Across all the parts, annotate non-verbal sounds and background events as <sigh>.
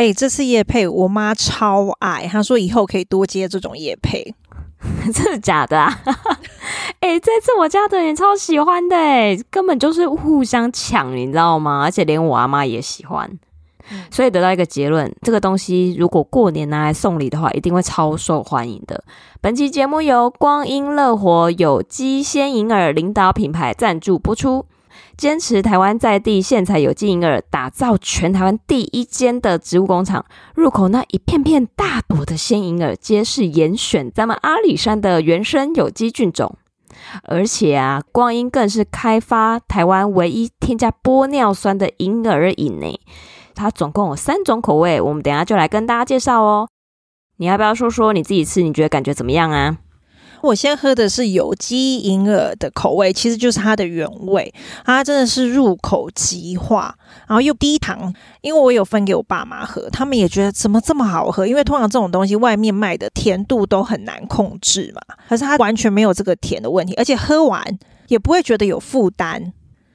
哎、欸，这次夜配我妈超爱，她说以后可以多接这种夜配，<laughs> 真的假的啊？<laughs> 哎、欸，这次我家的人超喜欢的，哎，根本就是互相抢，你知道吗？而且连我阿妈也喜欢，所以得到一个结论：这个东西如果过年拿来送礼的话，一定会超受欢迎的。本期节目由光阴乐活有机鲜银耳领导品牌赞助播出。坚持台湾在地现采有机银耳，打造全台湾第一间的植物工厂。入口那一片片大朵的鲜银耳，皆是严选咱们阿里山的原生有机菌种。而且啊，光阴更是开发台湾唯一添加玻尿酸的银耳饮呢。它总共有三种口味，我们等下就来跟大家介绍哦。你要不要说说你自己吃，你觉得感觉怎么样啊？我先喝的是有机银耳的口味，其实就是它的原味，它真的是入口即化，然后又低糖。因为我有分给我爸妈喝，他们也觉得怎么这么好喝？因为通常这种东西外面卖的甜度都很难控制嘛，可是它完全没有这个甜的问题，而且喝完也不会觉得有负担。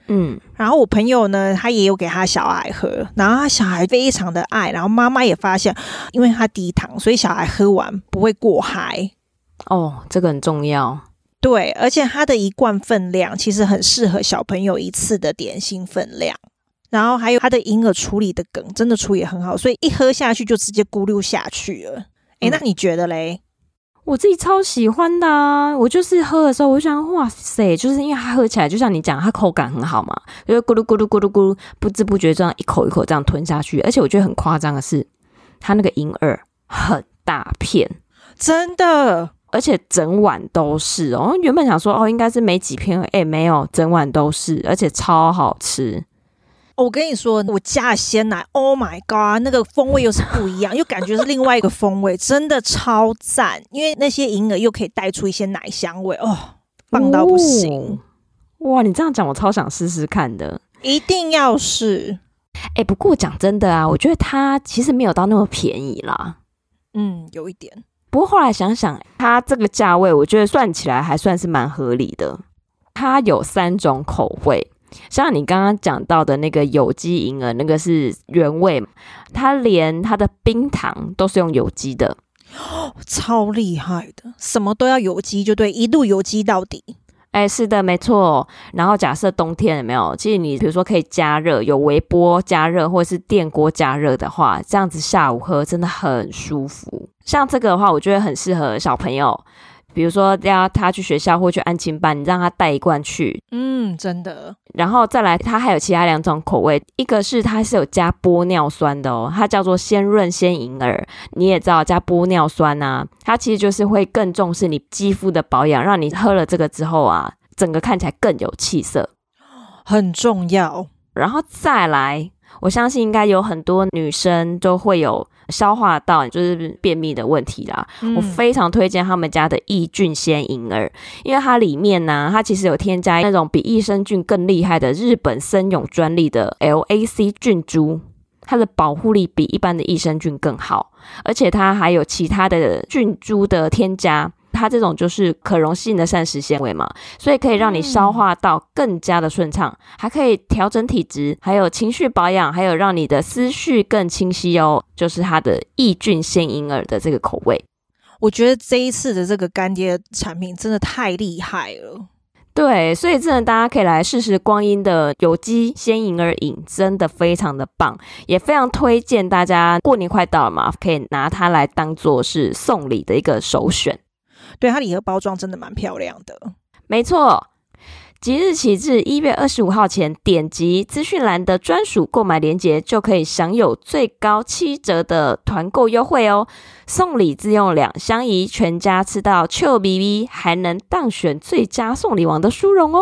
嗯，然后我朋友呢，他也有给他小孩喝，然后他小孩非常的爱，然后妈妈也发现，因为他低糖，所以小孩喝完不会过嗨。哦，这个很重要。对，而且它的一罐分量其实很适合小朋友一次的点心分量。然后还有它的银耳处理的梗，真的处理很好，所以一喝下去就直接咕噜下去了。哎，那你觉得嘞？我自己超喜欢的啊！我就是喝的时候，我就想，哇塞，就是因为它喝起来就像你讲，它口感很好嘛，就咕噜咕噜咕噜咕噜，不知不觉这样一口一口这样吞下去。而且我觉得很夸张的是，它那个银耳很大片，真的。而且整碗都是哦，原本想说哦，应该是没几片，哎，没有，整碗都是，而且超好吃。我跟你说，我加了鲜奶，Oh my god，那个风味又是不一样，<laughs> 又感觉是另外一个风味，真的超赞。因为那些银耳又可以带出一些奶香味，哦，棒到不行。哦，哇，你这样讲，我超想试试看的，一定要试。哎，不过讲真的啊，我觉得它其实没有到那么便宜啦。嗯，有一点。不过后来想想，它这个价位，我觉得算起来还算是蛮合理的。它有三种口味，像你刚刚讲到的那个有机银耳，那个是原味，它连它的冰糖都是用有机的，<gasps> 超厉害的，什么都要有机，就对，一路有机到底。哎，是的，没错。然后假设冬天有没有？其实你比如说可以加热，有微波加热或者是电锅加热的话，这样子下午喝真的很舒服。像这个的话，我觉得很适合小朋友，比如说要他去学校或去安亲班，你让他带一罐去。嗯，真的。然后再来，它还有其他两种口味，一个是它是有加玻尿酸的哦，它叫做鲜润鲜银耳。你也知道加玻尿酸啊，它其实就是会更重视你肌肤的保养，让你喝了这个之后啊，整个看起来更有气色，很重要。然后再来，我相信应该有很多女生都会有。消化道就是便秘的问题啦，嗯、我非常推荐他们家的益菌鲜银耳，因为它里面呢、啊，它其实有添加那种比益生菌更厉害的日本森永专利的 LAC 菌株，它的保护力比一般的益生菌更好，而且它还有其他的菌株的添加。它这种就是可溶性的膳食纤维嘛，所以可以让你消化道更加的顺畅，还可以调整体质，还有情绪保养，还有让你的思绪更清晰哦。就是它的益菌鲜银耳的这个口味，我觉得这一次的这个干爹产品真的太厉害了。对，所以真的大家可以来试试光阴的有机鲜银耳饮，真的非常的棒，也非常推荐大家。过年快到了嘛，可以拿它来当做是送礼的一个首选。对，它礼盒包装真的蛮漂亮的，没错。即日起至一月二十五号前，点击资讯栏的专属购买链接，就可以享有最高七折的团购优惠哦！送礼自用两相宜，全家吃到 Q B B，，还能当选最佳送礼王的殊荣哦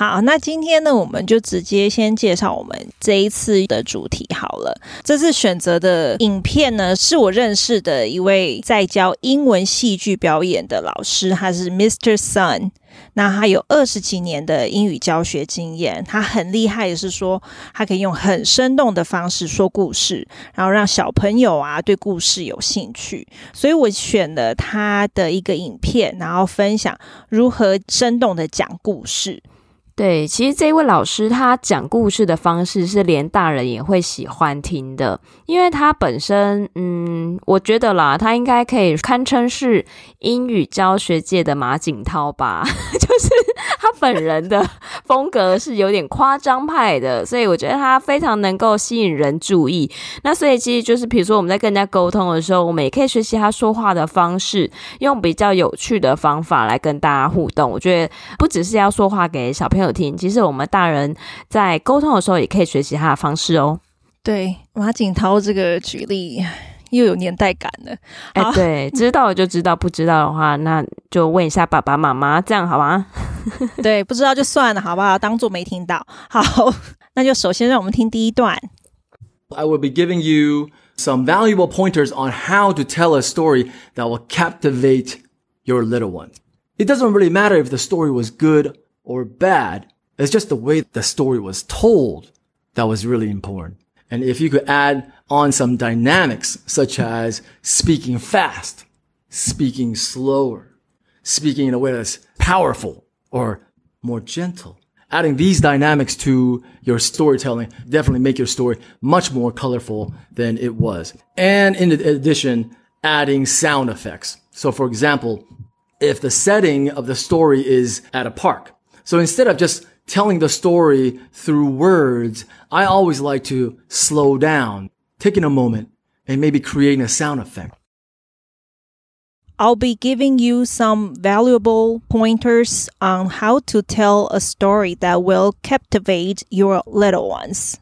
好，那今天呢，我们就直接先介绍我们这一次的主题好了。这次选择的影片呢，是我认识的一位在教英文戏剧表演的老师，他是 Mr. Sun。那他有二十几年的英语教学经验，他很厉害的是说，他可以用很生动的方式说故事，然后让小朋友啊对故事有兴趣。所以我选了他的一个影片，然后分享如何生动的讲故事。对，其实这位老师他讲故事的方式是连大人也会喜欢听的，因为他本身，嗯，我觉得啦，他应该可以堪称是英语教学界的马景涛吧，<laughs> 是他本人的风格是有点夸张派的，所以我觉得他非常能够吸引人注意。那所以其实就是，比如说我们在跟人家沟通的时候，我们也可以学习他说话的方式，用比较有趣的方法来跟大家互动。我觉得不只是要说话给小朋友听，其实我们大人在沟通的时候也可以学习他的方式哦。对，马景涛这个举例又有年代感了。哎，对，知道就知道，不知道的话那就问一下爸爸妈妈，这样好吗？对，不知道就算了，好不好？当做没听到。好，那就首先让我们听第一段。I will <laughs> <laughs> <laughs> be giving you some valuable pointers on how to tell a story that will captivate your little ones. It doesn't really matter if the story was good or bad. It's just the way the story was told that was really important. And if you could add on some dynamics, such as speaking fast, speaking slower, speaking in a way that's powerful or more gentle, adding these dynamics to your storytelling definitely make your story much more colorful than it was. And in addition, adding sound effects. So for example, if the setting of the story is at a park, so instead of just telling the story through words, I always like to slow down, taking a moment and maybe creating a sound effect. I'll be giving you some valuable pointers on how to tell a story that will captivate your little ones.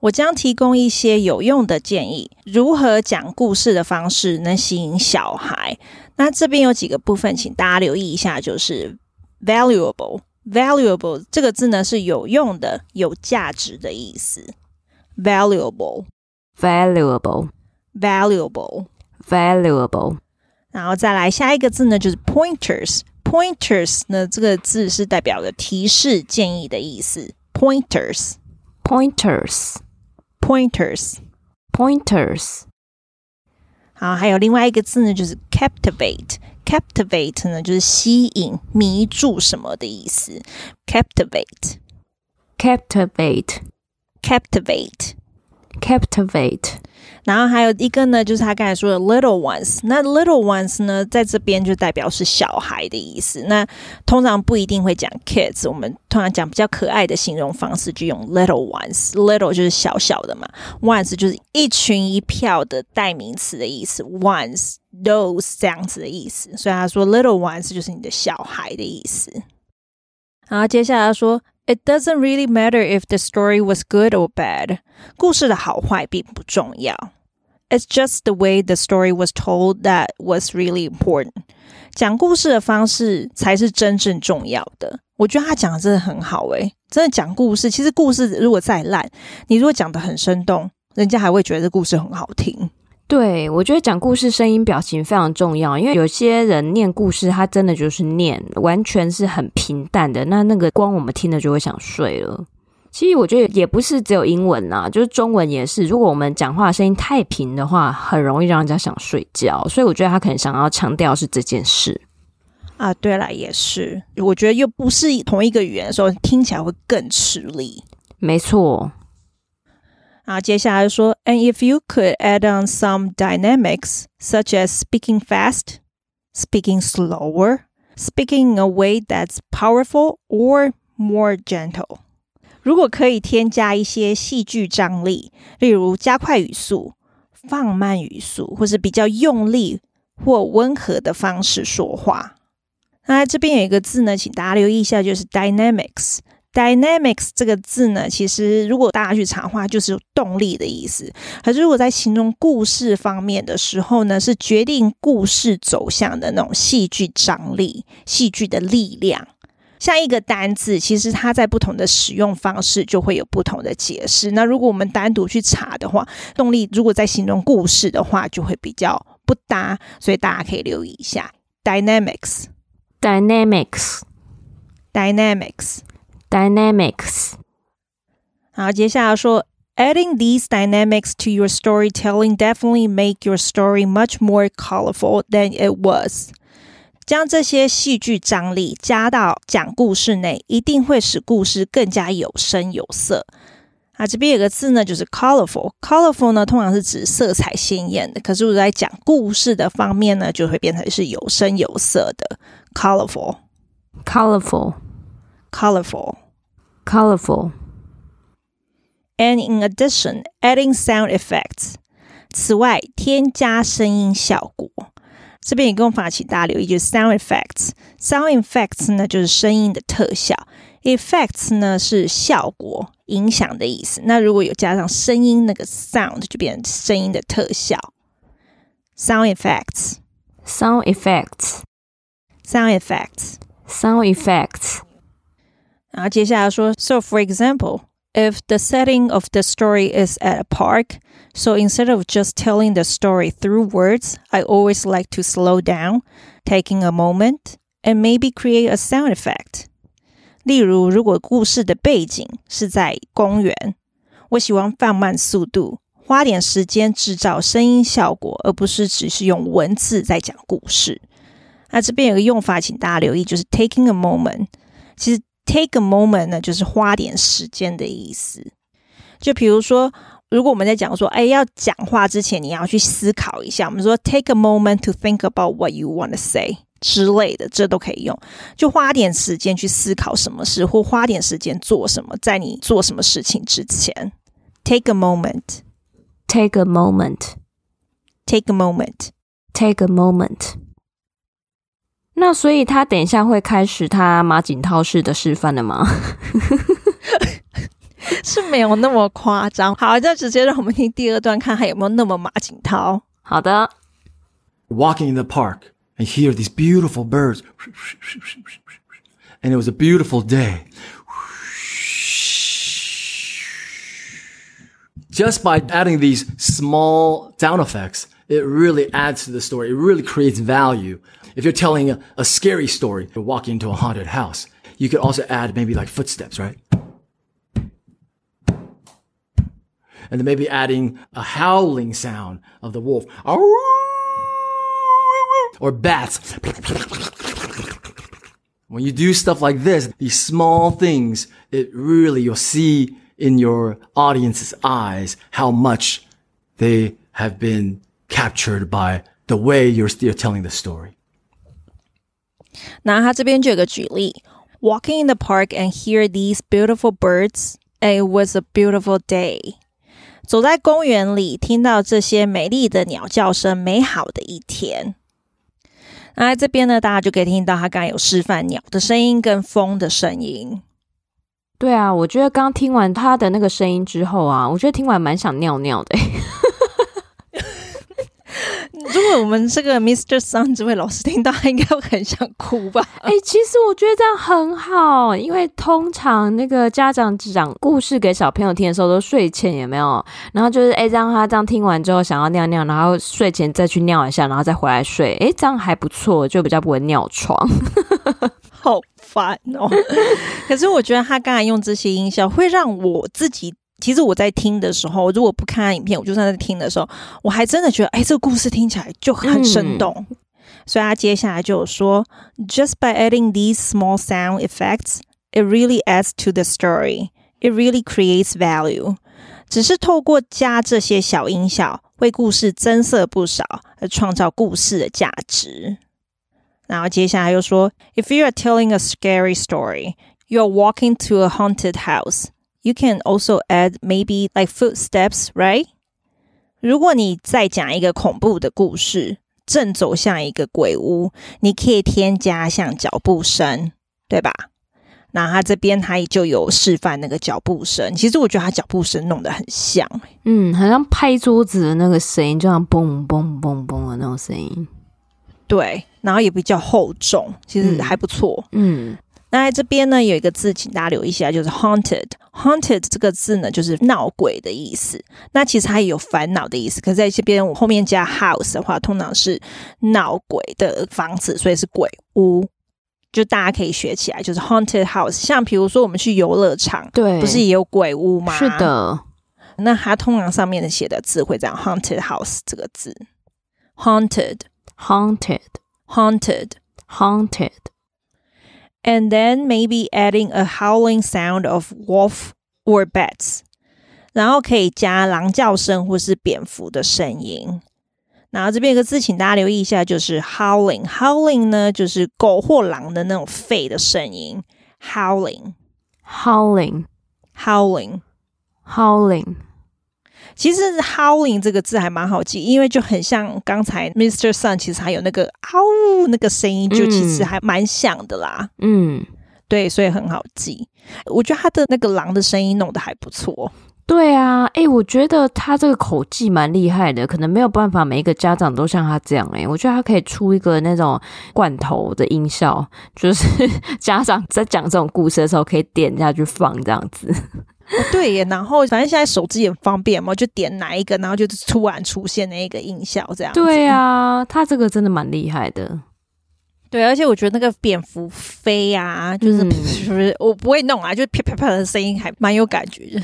我将提供一些有用的建议，如何讲故事的方式能吸引小孩。那这边有几个部分，请大家留意一下，就是 valuable。 valuable 这个字呢，是有用的、有价值的意思。valuable, valuable, valuable, valuable。然后再来下一个字呢，就是 pointers。pointers 呢，这个字是代表的提示、建议的意思。pointers, pointers, pointers, pointers。好，还有另外一个字呢，就是 captivate。captivate 呢，就是吸引、迷住什么的意思。captivate，captivate，captivate。 Captivate，然后还有一个呢，就是他刚才说的 little ones。那 little ones 呢，在这边就代表是小孩的意思。那通常不一定会讲 kids，我们通常讲比较可爱的形容方式，就用 little ones。little 就是小小的嘛，ones 就是一群一票的代名词的意思。ones。those 这样子的意思，所以他说 little ones 就是你的小孩的意思。然后接下来说 ，It doesn't really matter if the story was good or bad，故事的好坏并不重要。It's just the way the story was told that was really important。讲故事的方式才是真正重要的。我觉得他讲的真的很好诶，真的讲故事，其实故事如果再烂，你如果讲得很生动，人家还会觉得这故事很好听。 对，我觉得讲故事声音表情非常重要，因为有些人念故事，他真的就是念，完全是很平淡的，那那个光我们听了就会想睡了。其实我觉得也不是只有英文啦，就是中文也是，如果我们讲话声音太平的话，很容易让人家想睡觉。所以我觉得他可能想要强调是这件事啊。对了，也是，我觉得又不是同一个语言的时候，听起来会更吃力。没错。啊，接下来说，And if you could add on some dynamics, such as speaking fast, speaking slower, speaking in a way that's powerful or more gentle，如果可以添加一些戏剧张力，例如加快语速、放慢语速，或是比较用力或温和的方式说话。那这边有一个字呢，请大家留意一下，就是 dynamics。 Dynamics 这个字呢，其实如果大家去查的话，就是动力的意思。可是如果在形容故事方面的时候呢，是决定故事走向的那种戏剧张力、戏剧的力量。像一个单字，其实它在不同的使用方式就会有不同的解释。那如果我们单独去查的话，动力如果在形容故事的话，就会比较不搭，所以大家可以留意一下 dynamics，dynamics，dynamics。好，接下来说。Adding these dynamics to your storytelling definitely make your story much more colorful than it was. 将这些戏剧张力加到讲故事内，一定会使故事更加有声有色。啊，这边有个字呢，就是 colorful。colorful 呢，通常是指色彩鲜艳的，可是我在讲故事的方面呢，就会变成是有声有色的 colorful，colorful，colorful。And in addition, adding sound effects。此外，添加声音效果。这边也跟我发请大家留意，就是 sound effects。sound effects 呢，就是声音的特效；effects 呢，是效果、影响的意思。那如果有加上声音，那个 sound 就变成声音的特效。sound effects, sound effects, sound effects, sound effects。 然后接下来说，so for example。If the setting of the story is at a park, so instead of just telling the story through words, I always like to slow down, taking a moment, and maybe create a sound effect. 例如，如果故事的背景是在公园，我喜欢放慢速度，花点时间制造声音效果，而不是只是用文字在讲故事。那这边有个用法，请大家留意，就是 taking a moment。其实 Take a moment 呢，就是花点时间的意思。就比如说，如果我们在讲说，哎，要讲话之前，你要去思考一下。我们说，take a moment to think about what you want to say 之类的，这都可以用。就花点时间去思考什么事，或花点时间做什么，在你做什么事情之前，take a moment，take a moment，take a moment，take a moment。那所以他等一下会开始他马景涛式的示范了吗？是没有那么夸张。好，就直接让我们听第二段，看还有没有那么马景涛。好的。Walking <laughs> in the park and hear these beautiful birds, and it was a beautiful day. Just by adding these small sound effects, it really adds to the story. It really creates value. If you're telling a, a scary story, you're walking into a haunted house, you could also add maybe like footsteps, right? And then maybe adding a howling sound of the wolf. Or bats. When you do stuff like this, these small things, it really, you'll see in your audience's eyes how much they have been captured by the way you're still telling the story. 那他这边就有个举例：Walking in the park and hear these beautiful birds. It was a beautiful day。走在公园里，听到这些美丽的鸟叫声，美好的一天。那在这边呢，大家就可以听到他刚刚有示范鸟的声音跟风的声音。对啊，我觉得刚听完他的那个声音之后啊，我觉得听完蛮想尿尿的。如果我们这个 Mr. Sun 这位老师听到，应该会很想哭吧？哎、欸，其实我觉得这样很好，因为通常那个家长讲故事给小朋友听的时候都睡前有没有？然后就是哎，让、欸、他这样听完之后想要尿尿，然后睡前再去尿一下，然后再回来睡。哎、欸，这样还不错，就比较不会尿床。<laughs> 好烦哦！<laughs> 可是我觉得他刚才用这些音效，会让我自己。其实我在听的时候，如果不看影片，我就算在听的时候，我还真的觉得，哎，这个故事听起来就很生动。嗯、所以他接下来就有说，Just by adding these small sound effects, it really adds to the story. It really creates value. 只是透过加这些小音效，为故事增色不少，而创造故事的价值。然后接下来又说，If you are telling a scary story, you are walking to a haunted house. You can also add maybe like footsteps, right? 如果你再讲一个恐怖的故事，正走向一个鬼屋，你可以添加像脚步声，对吧？那他这边他就有示范那个脚步声。其实我觉得他脚步声弄得很像，嗯，好像拍桌子的那个声音，就像嘣嘣嘣嘣的那种声音。对，然后也比较厚重，其实还不错。嗯。嗯那在这边呢，有一个字，请大家留意一下，就是 haunted。Haunted 这个字呢，就是闹鬼的意思。那其实它也有烦恼的意思。可是在这边我后面加 house 的话，通常是闹鬼的房子，所以是鬼屋。就大家可以学起来，就是 haunted house。像比如说我们去游乐场，对，不是也有鬼屋吗？是的。那它通常上面的写的字会这样 haunted house 这个字，haunted，haunted，haunted，haunted。And then maybe adding a howling sound of wolf or bats，然后可以加狼叫声或是蝙蝠的声音。然后这边有个字，请大家留意一下，就是 howling。howling 呢，就是狗或狼的那种吠的声音。howling，howling，howling。其实 howling 这个字还蛮好记，因为就很像刚才 Mr. Sun，其实还有那个嗷那个声音，就其实还蛮像的啦。嗯，对，所以很好记。我觉得他的那个狼的声音弄得还不错。对啊，哎，我觉得他这个口技蛮厉害的，可能没有办法每一个家长都像他这样。哎，我觉得他可以出一个那种罐头的音效，就是 <laughs> 家长在讲这种故事的时候可以点下去放这样子。哦、对耶，然后反正现在手机也方便嘛，就点哪一个，然后就突然出现那一个音效，这样。对啊，他这个真的蛮厉害的。对，而且我觉得那个蝙蝠飞啊，就是、嗯、是不是我不会弄啊，就是啪啪啪的声音还蛮有感觉的。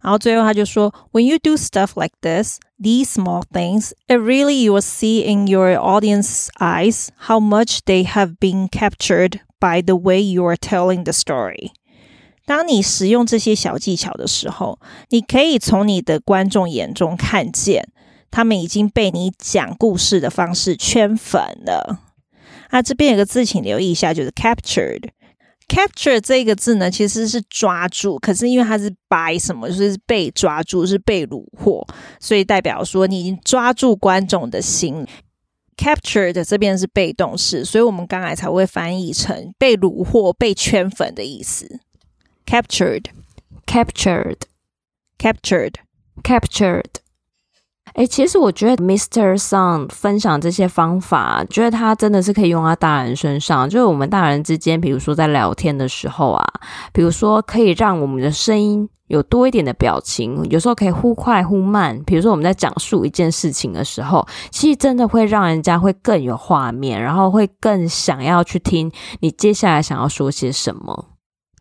然后最后他就说，When you do stuff like this, these small things, it really you will see in your audience's eyes how much they have been captured by the way you are telling the story. 当你使用这些小技巧的时候，你可以从你的观众眼中看见，他们已经被你讲故事的方式圈粉了。啊，这边有个字，请留意一下，就是 captured。capture 这个字呢，其实是抓住，可是因为它是 by 什么，就是被抓住，是被虏获，所以代表说你已经抓住观众的心。captured 这边是被动式，所以我们刚才才会翻译成被虏获、被圈粉的意思。Captured, captured, captured, captured。哎，其实我觉得 Mr. Song 分享这些方法，觉得他真的是可以用在大人身上。就是我们大人之间，比如说在聊天的时候啊，比如说可以让我们的声音有多一点的表情，有时候可以忽快忽慢。比如说我们在讲述一件事情的时候，其实真的会让人家会更有画面，然后会更想要去听你接下来想要说些什么。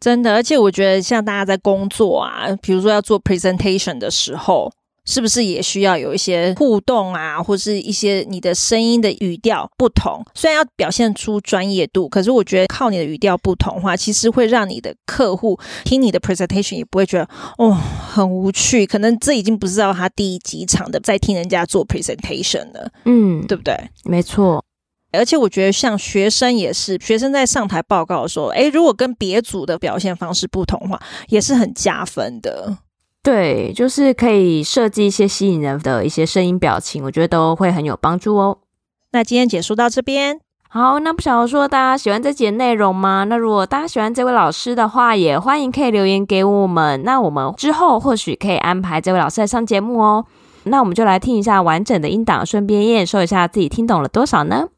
真的，而且我觉得像大家在工作啊，比如说要做 presentation 的时候，是不是也需要有一些互动啊，或是一些你的声音的语调不同？虽然要表现出专业度，可是我觉得靠你的语调不同的话，其实会让你的客户听你的 presentation 也不会觉得哦很无趣。可能这已经不知道他第几场的在听人家做 presentation 了，嗯，对不对？没错。而且我觉得，像学生也是，学生在上台报告的时候，诶，如果跟别组的表现方式不同的话，也是很加分的。对，就是可以设计一些吸引人的一些声音表情，我觉得都会很有帮助哦。那今天解说到这边，好，那不晓得说大家喜欢这节内容吗？那如果大家喜欢这位老师的话，也欢迎可以留言给我们。那我们之后或许可以安排这位老师来上节目哦。那我们就来听一下完整的音档，顺便验收一下自己听懂了多少呢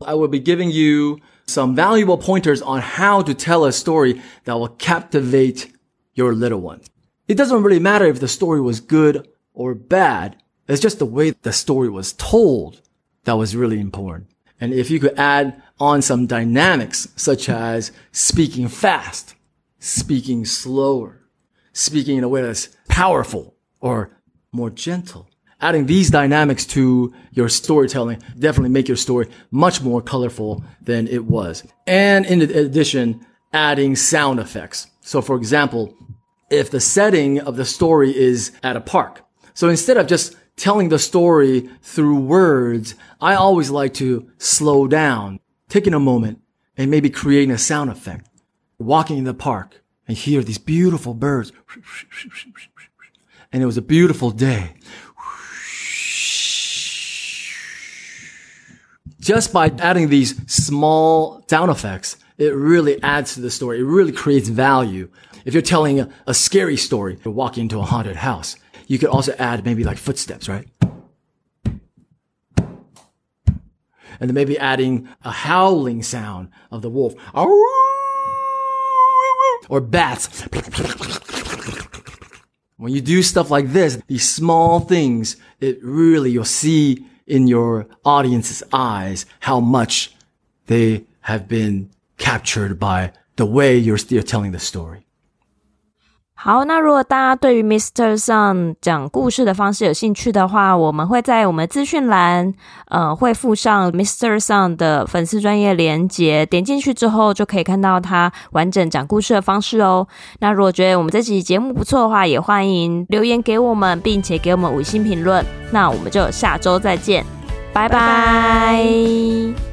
？I will be giving you some valuable pointers on how to tell a story that will captivate your little ones. It doesn't really matter if the story was good or bad. It's just the way the story was told that was really important. And if you could add on some dynamics, such as speaking fast, speaking slower, speaking in a way that's powerful or more gentle, adding these dynamics to your storytelling definitely make your story much more colorful than it was. And in addition, adding sound effects. So for example, if the setting of the story is at a park. So instead of just telling the story through words, I always like to slow down, taking a moment and maybe creating a sound effect. Walking in the park and hear these beautiful birds. And it was a beautiful day. Just by adding these small sound effects, it really adds to the story. It really creates value. If you're telling a, a scary story, you're walking into a haunted house, you could also add maybe like footsteps, right? And then maybe adding a howling sound of the wolf. or bats. When you do stuff like this, these small things, it really, you'll see in your audience's eyes how much they have been captured by the way you're telling the story. 好，那如果大家对于 Mr. Song 讲故事的方式有兴趣的话，我们会在我们资讯栏，呃，会附上 Mr. Song 的粉丝专业连接，点进去之后就可以看到他完整讲故事的方式哦。那如果觉得我们这集节目不错的话，也欢迎留言给我们，并且给我们五星评论。那我们就下周再见，拜拜。